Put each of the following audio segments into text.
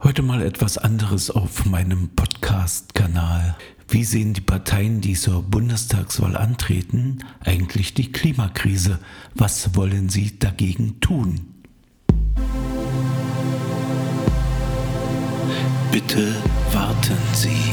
Heute mal etwas anderes auf meinem Podcast-Kanal. Wie sehen die Parteien, die zur Bundestagswahl antreten, eigentlich die Klimakrise? Was wollen sie dagegen tun? Bitte warten Sie.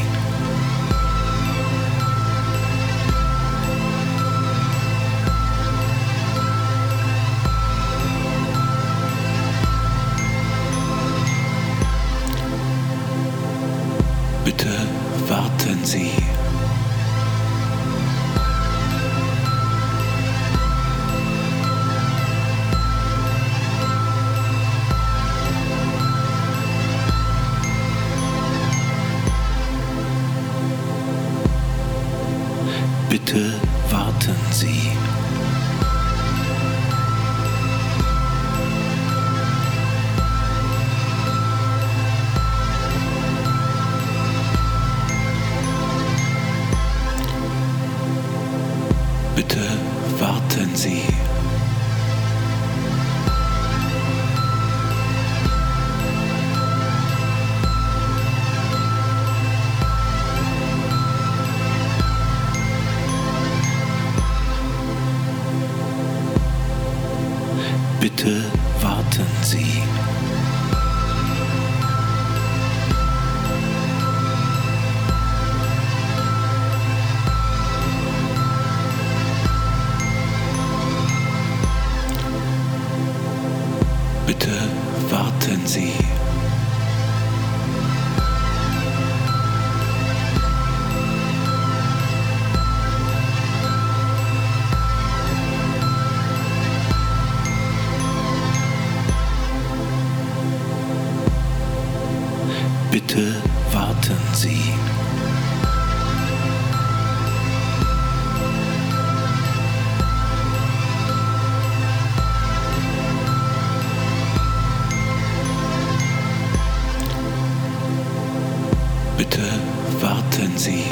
Bitte warten Sie. Bitte warten Sie. Bitte warten Sie. Bitte warten Sie. Bitte warten Sie. Bitte warten Sie. Bitte warten Sie.